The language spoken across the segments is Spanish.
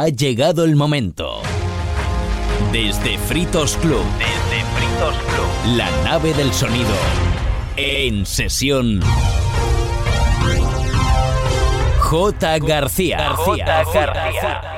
Ha llegado el momento. Desde Fritos Club. Desde Fritos Club. La nave del sonido. En sesión. J. García. García. García.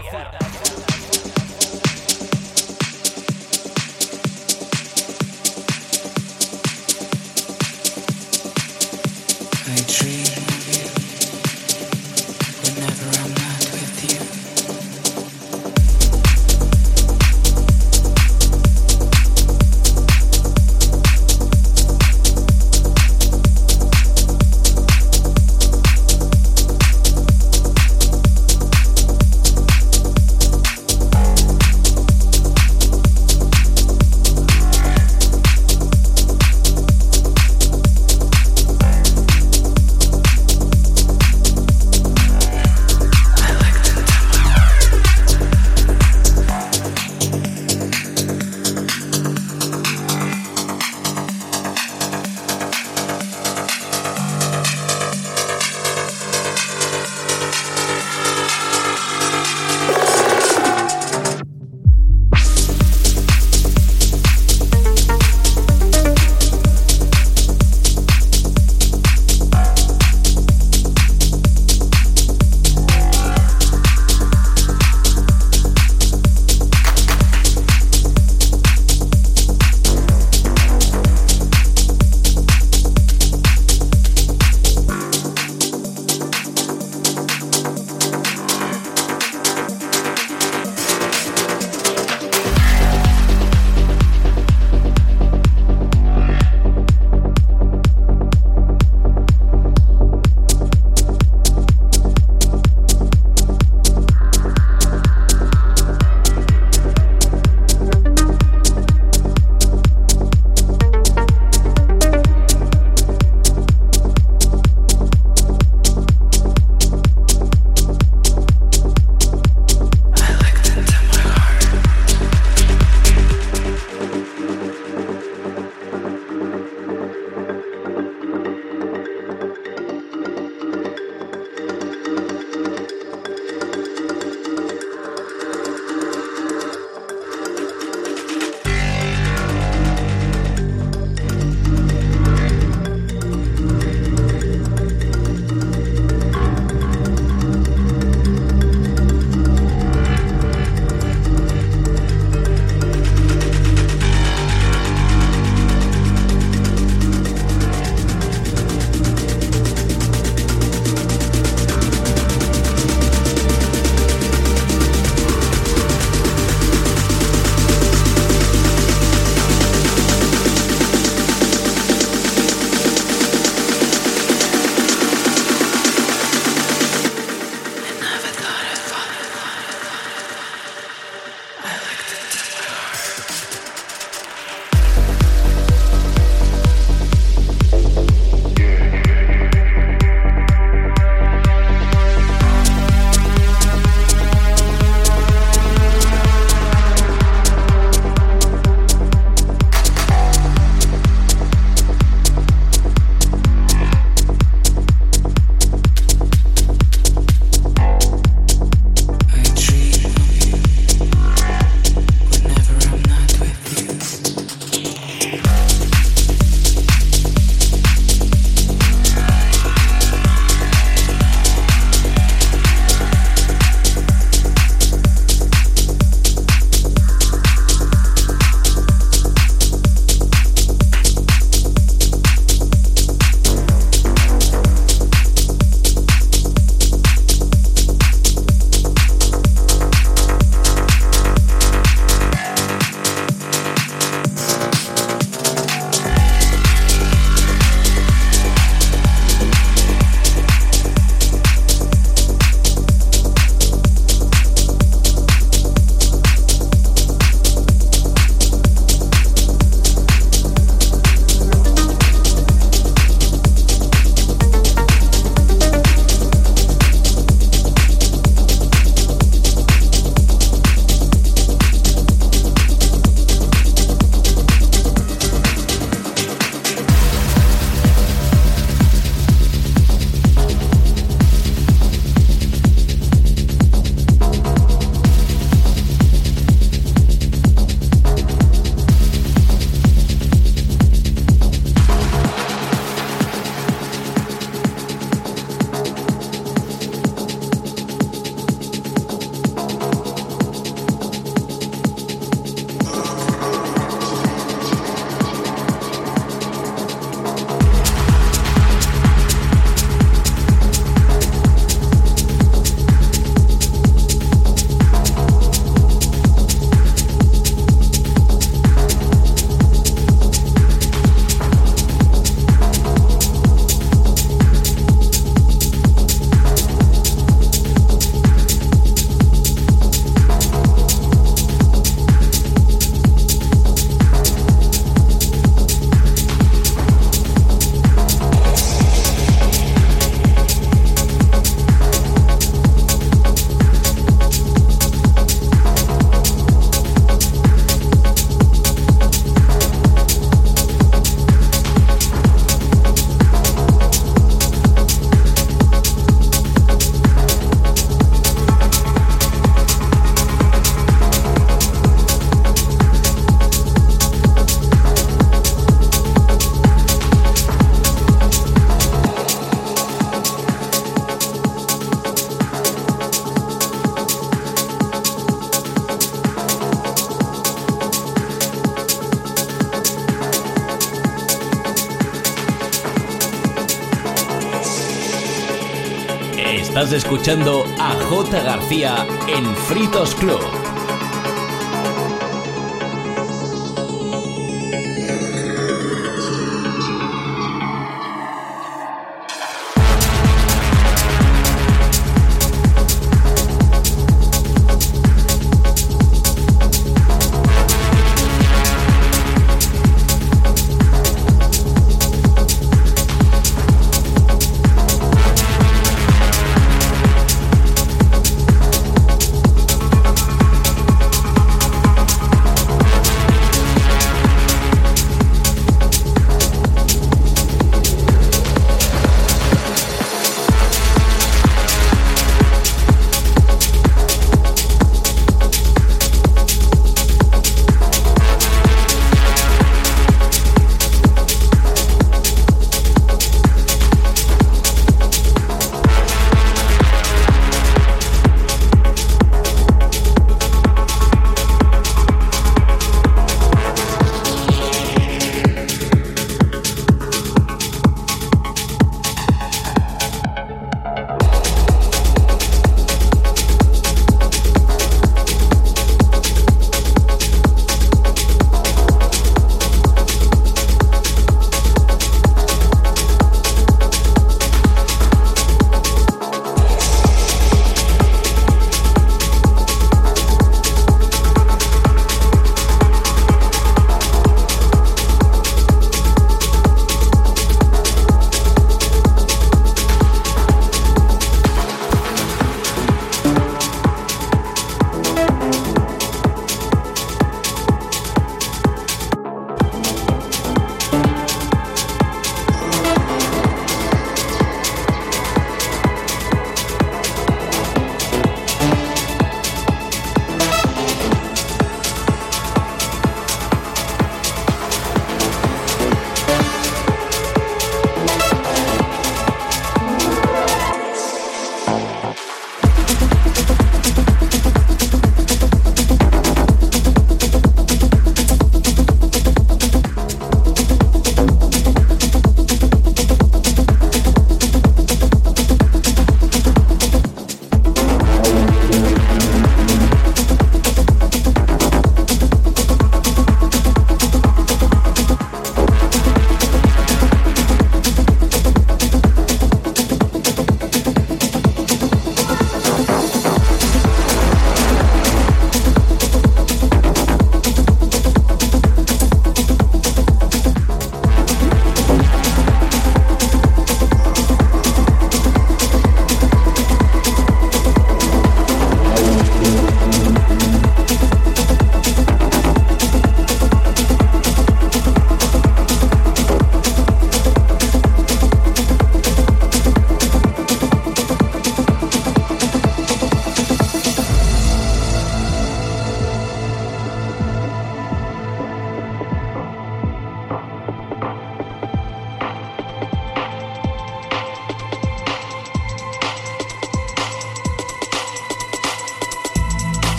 Escuchando a J. García en Fritos Club.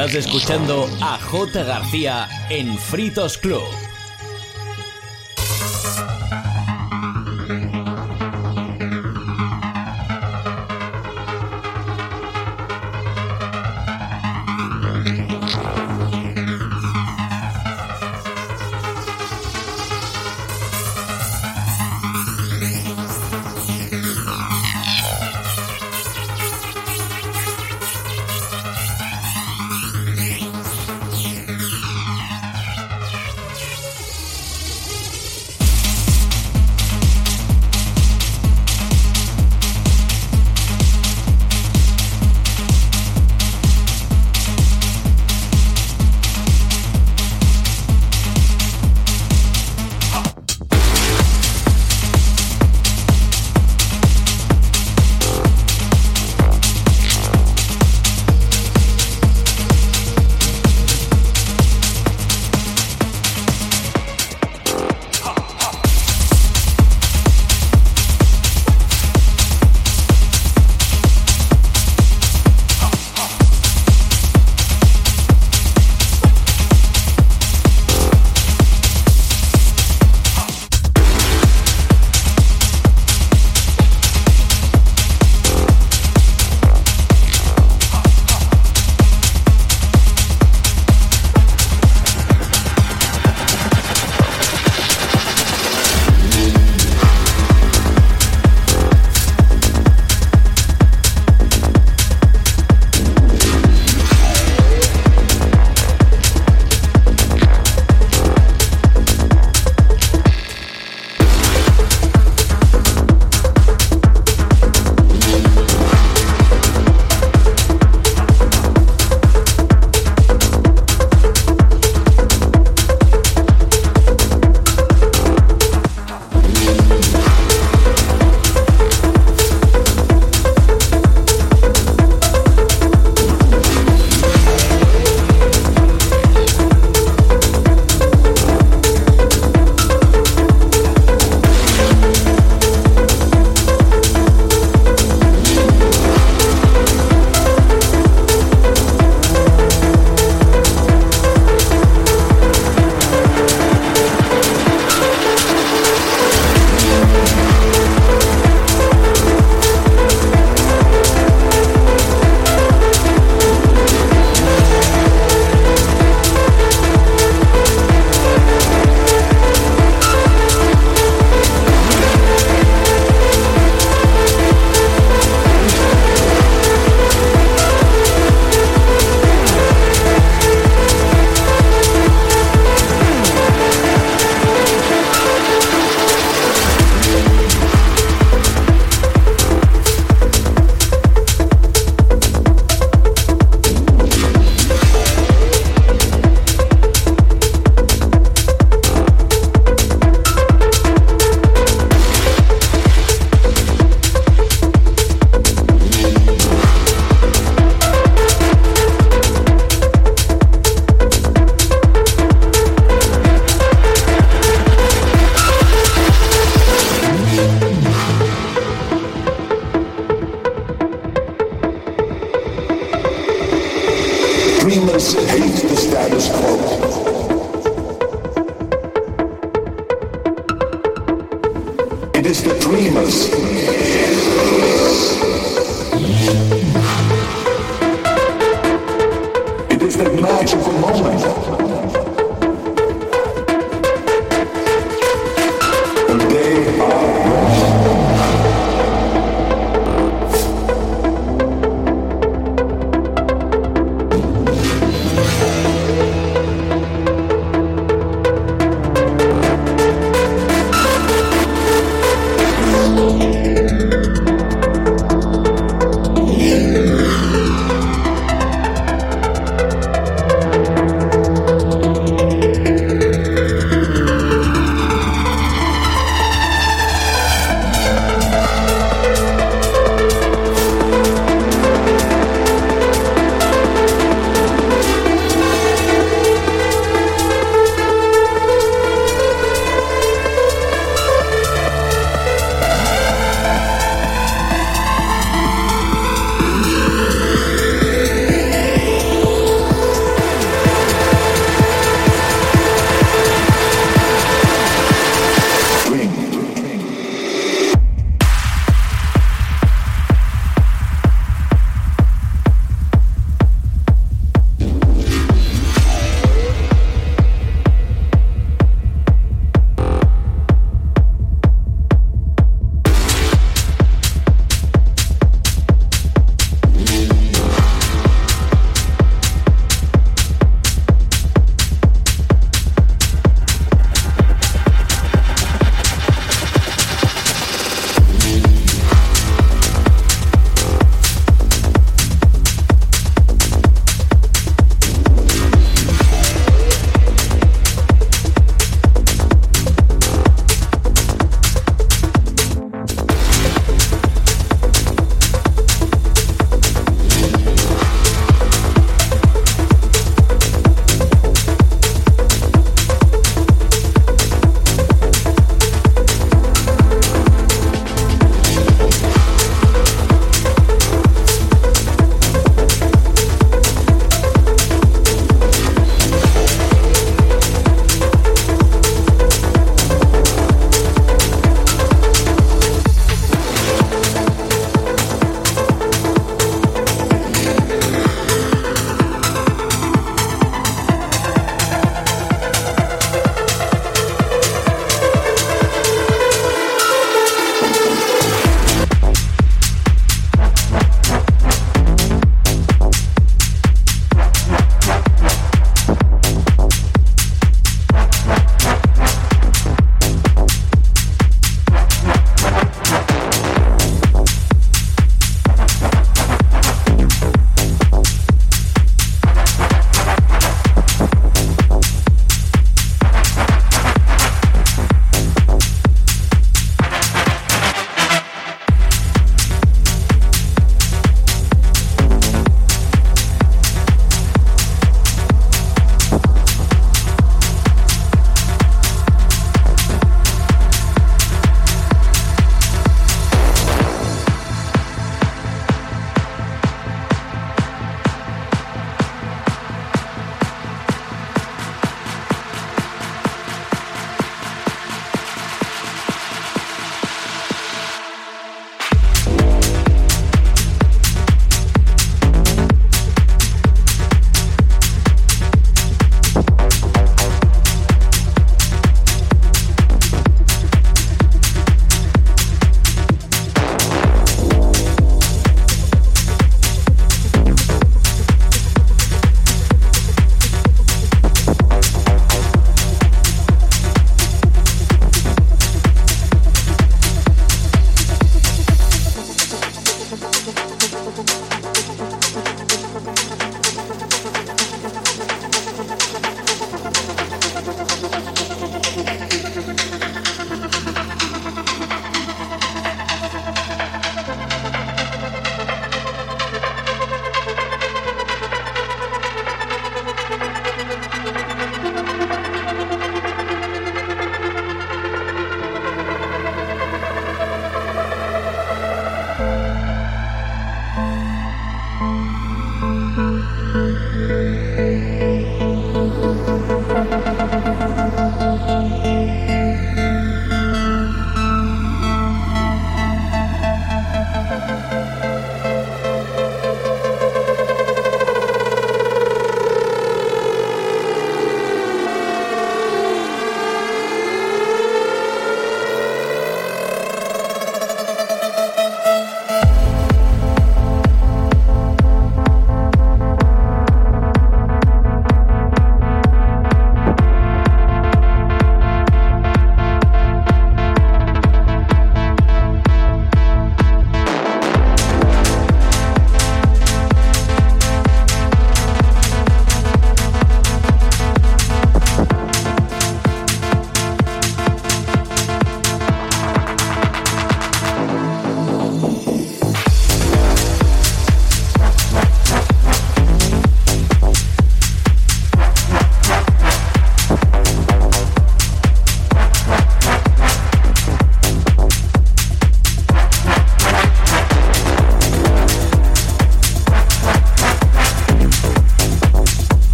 Estás escuchando a J. García en Fritos Club.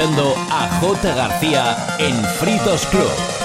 A J. García en Fritos Club.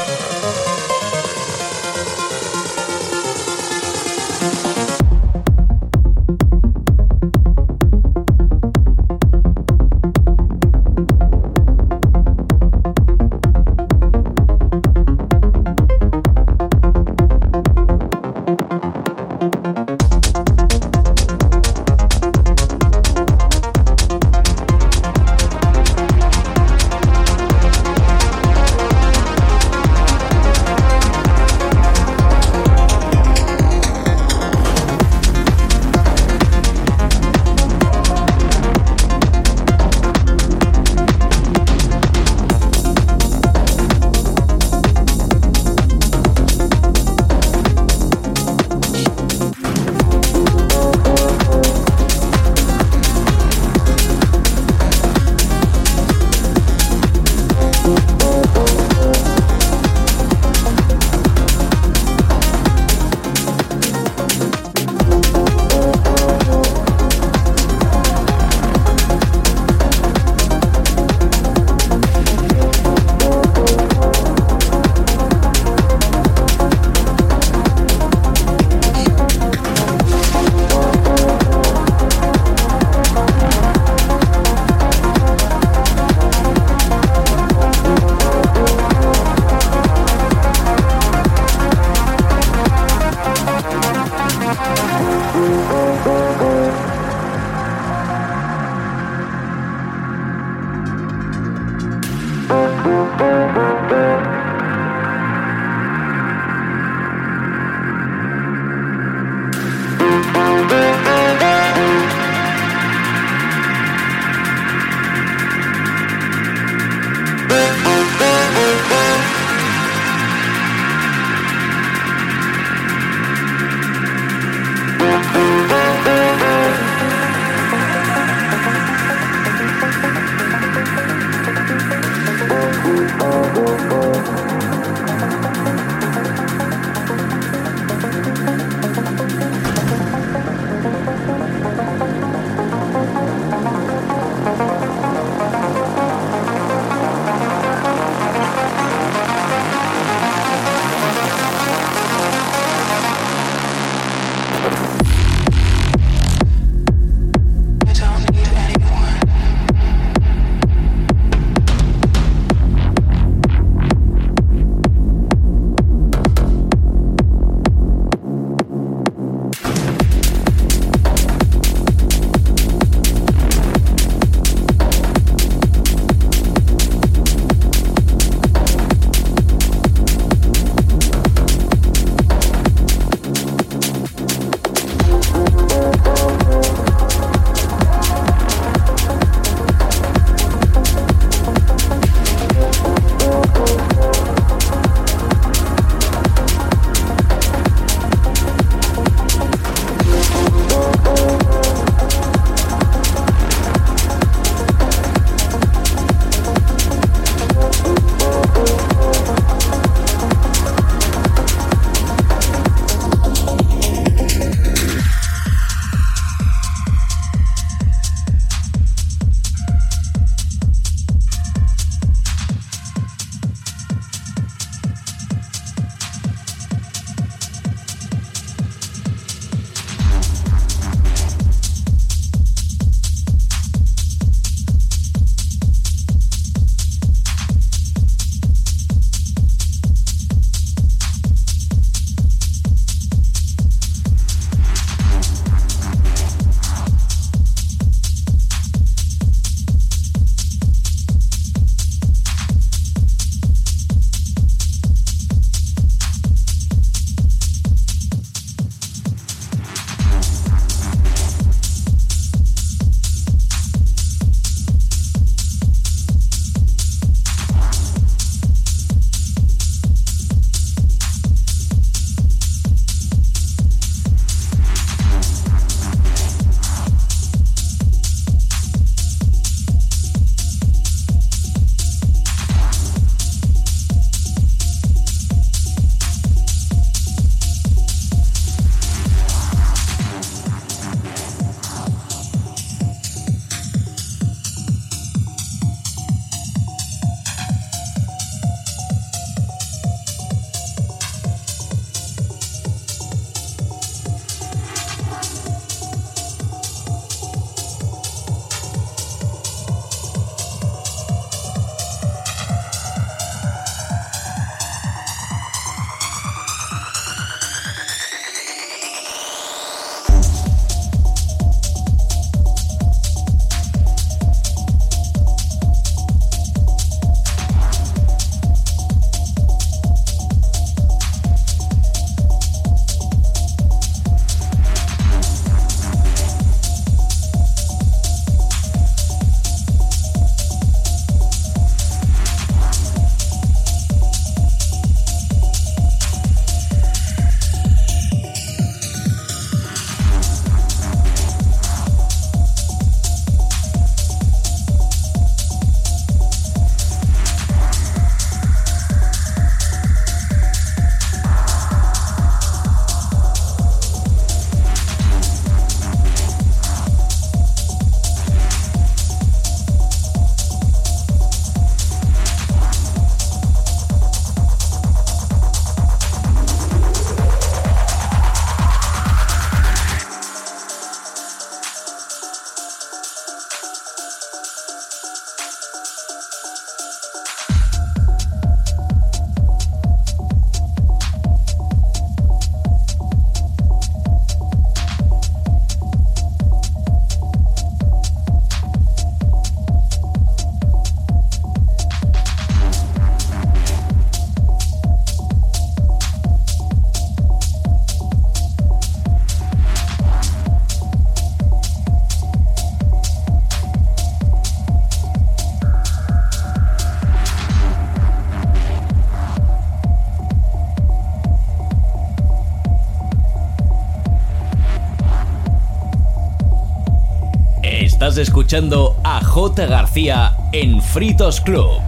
A J. García en Fritos Club.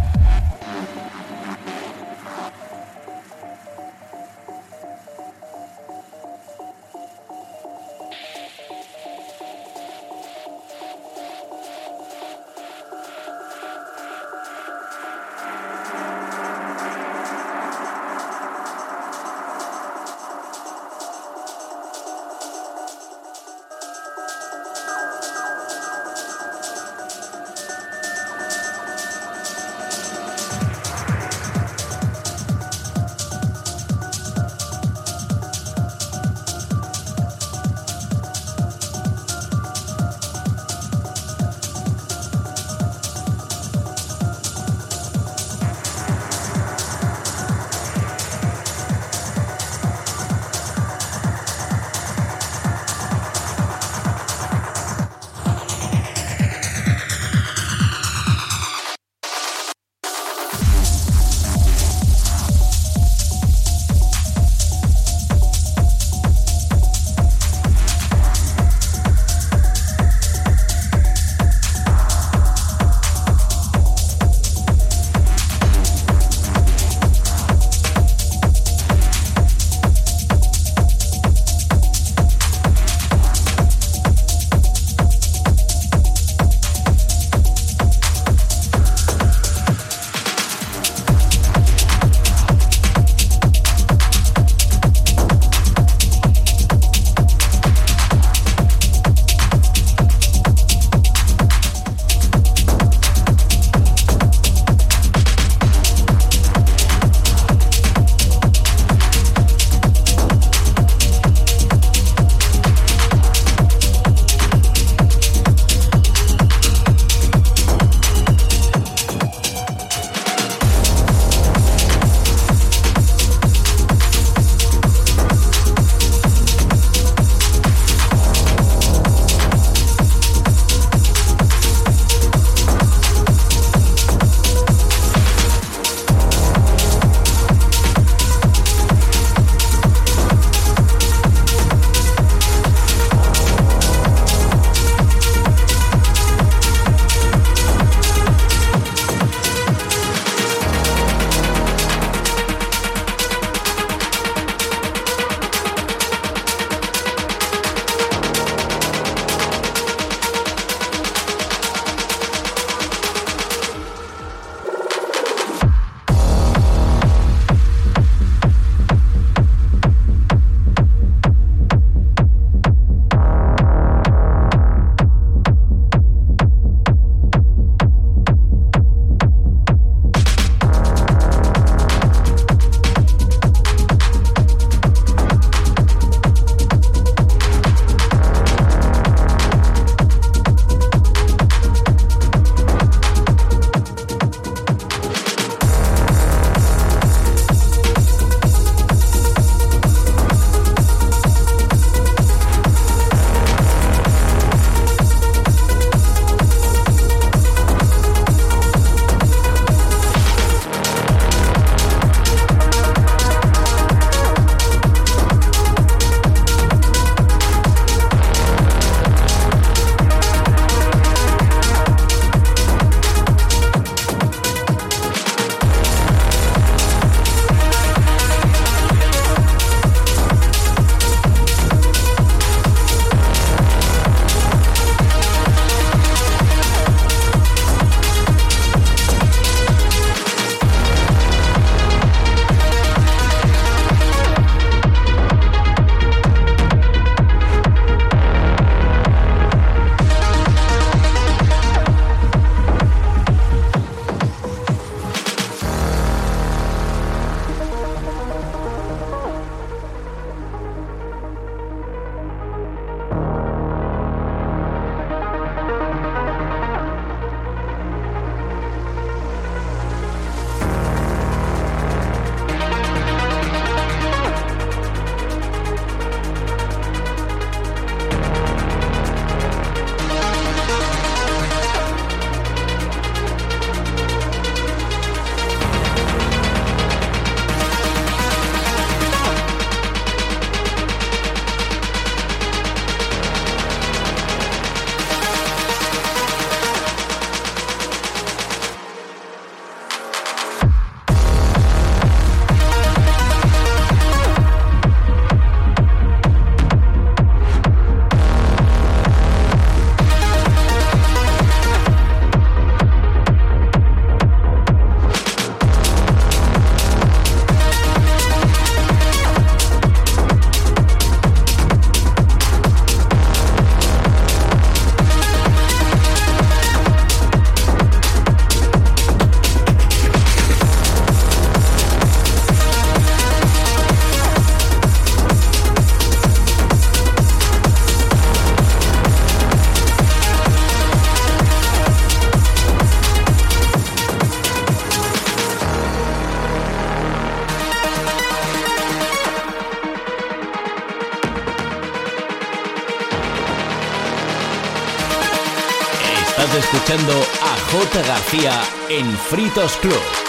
En Fritos Club.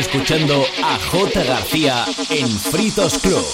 Escuchando a J. García en Fritos Club.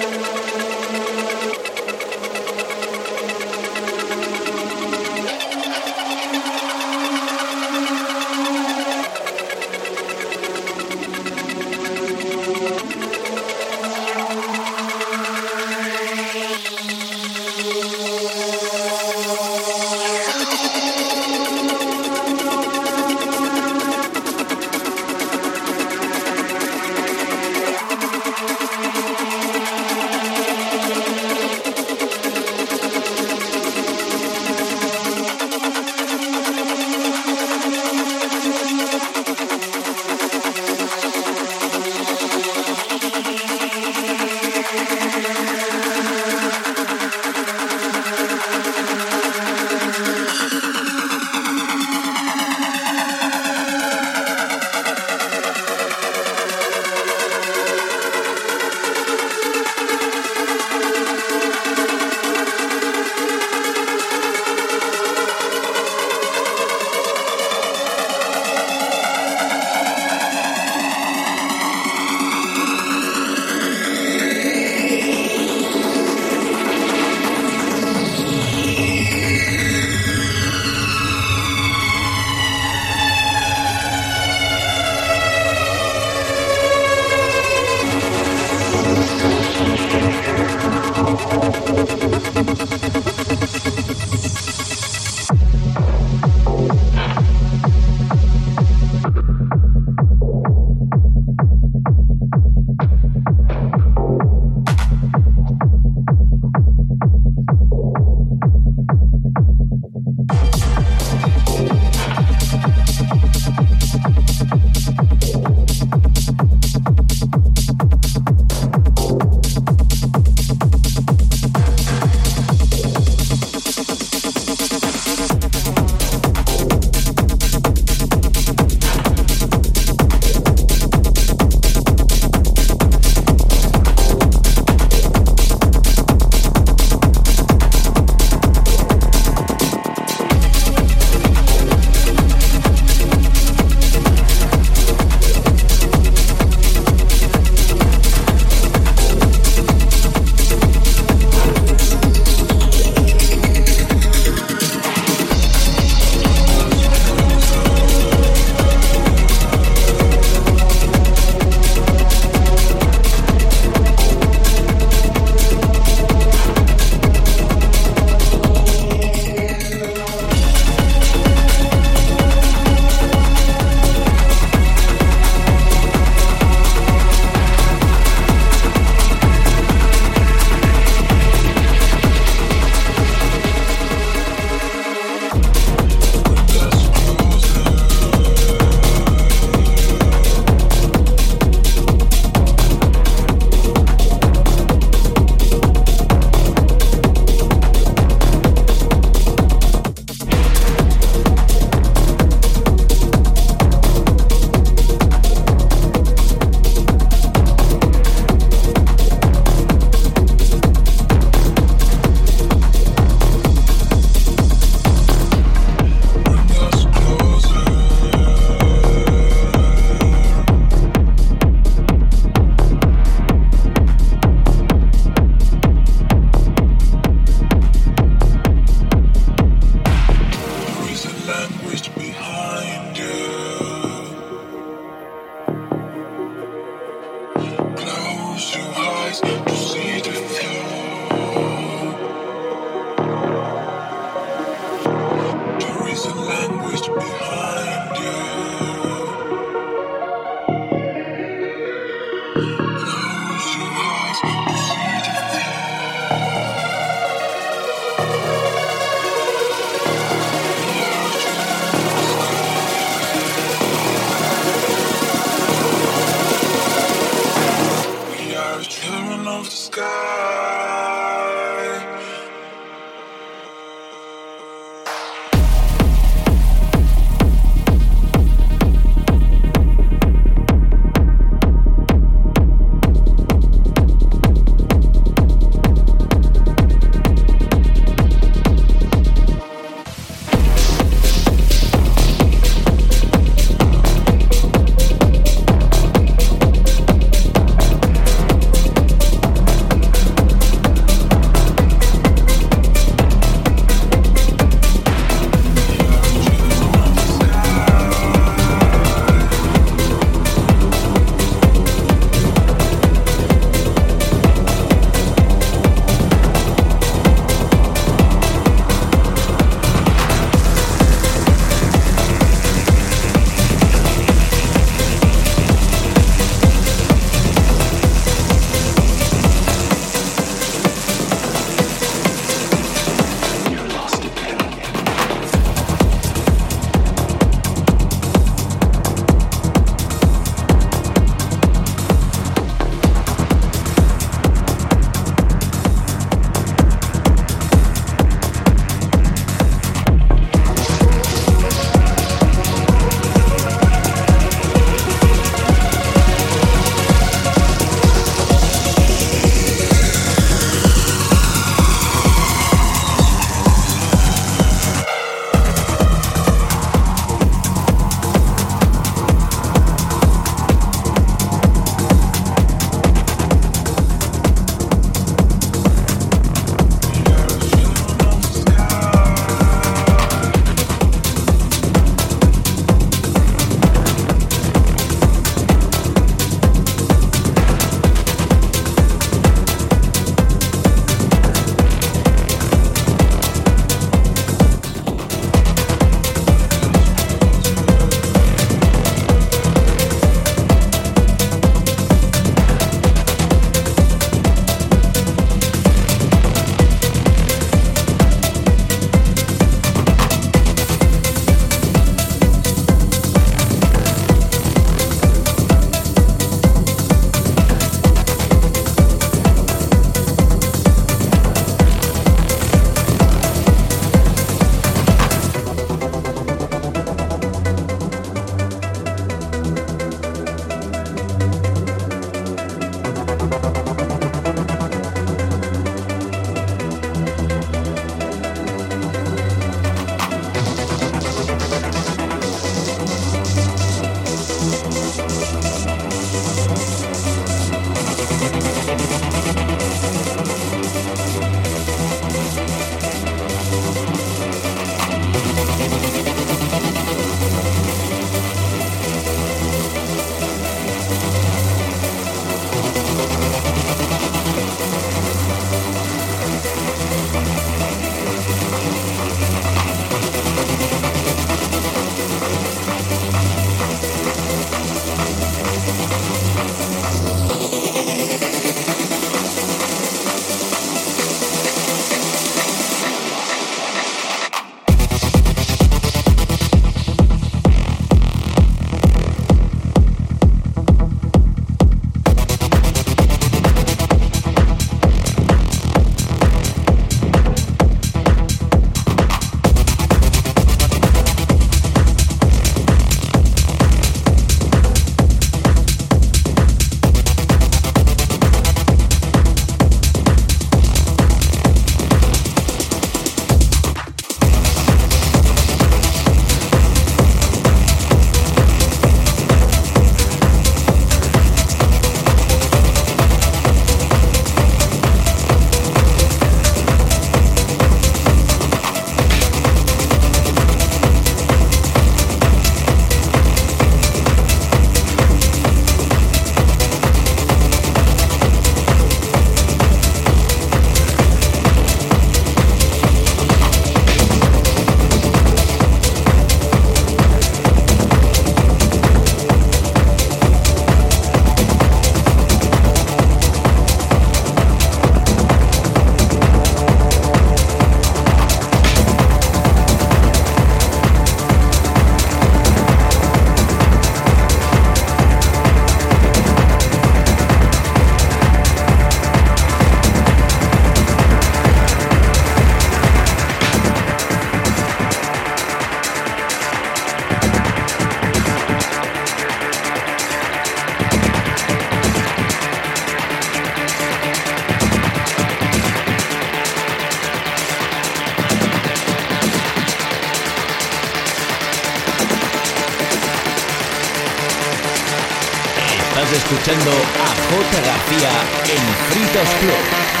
Escuchando a J. García en Fritos Club.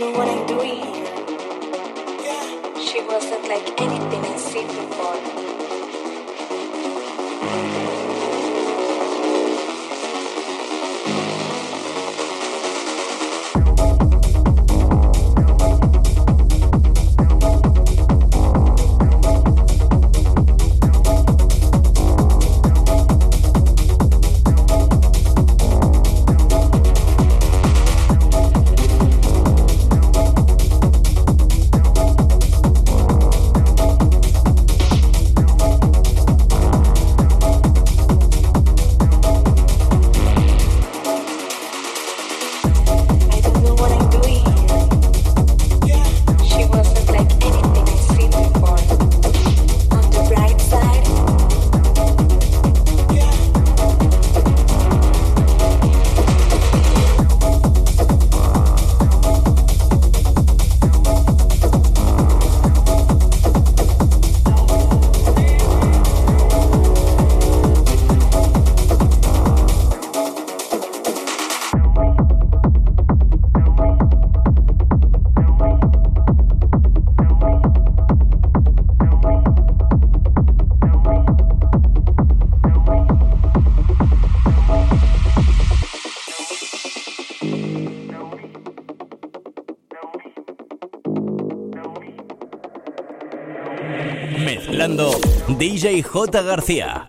I'm here. Yeah. She wasn't like anything I've seen before. DJ J. García.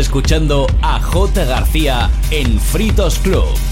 Escuchando a J. García en Fritos Club.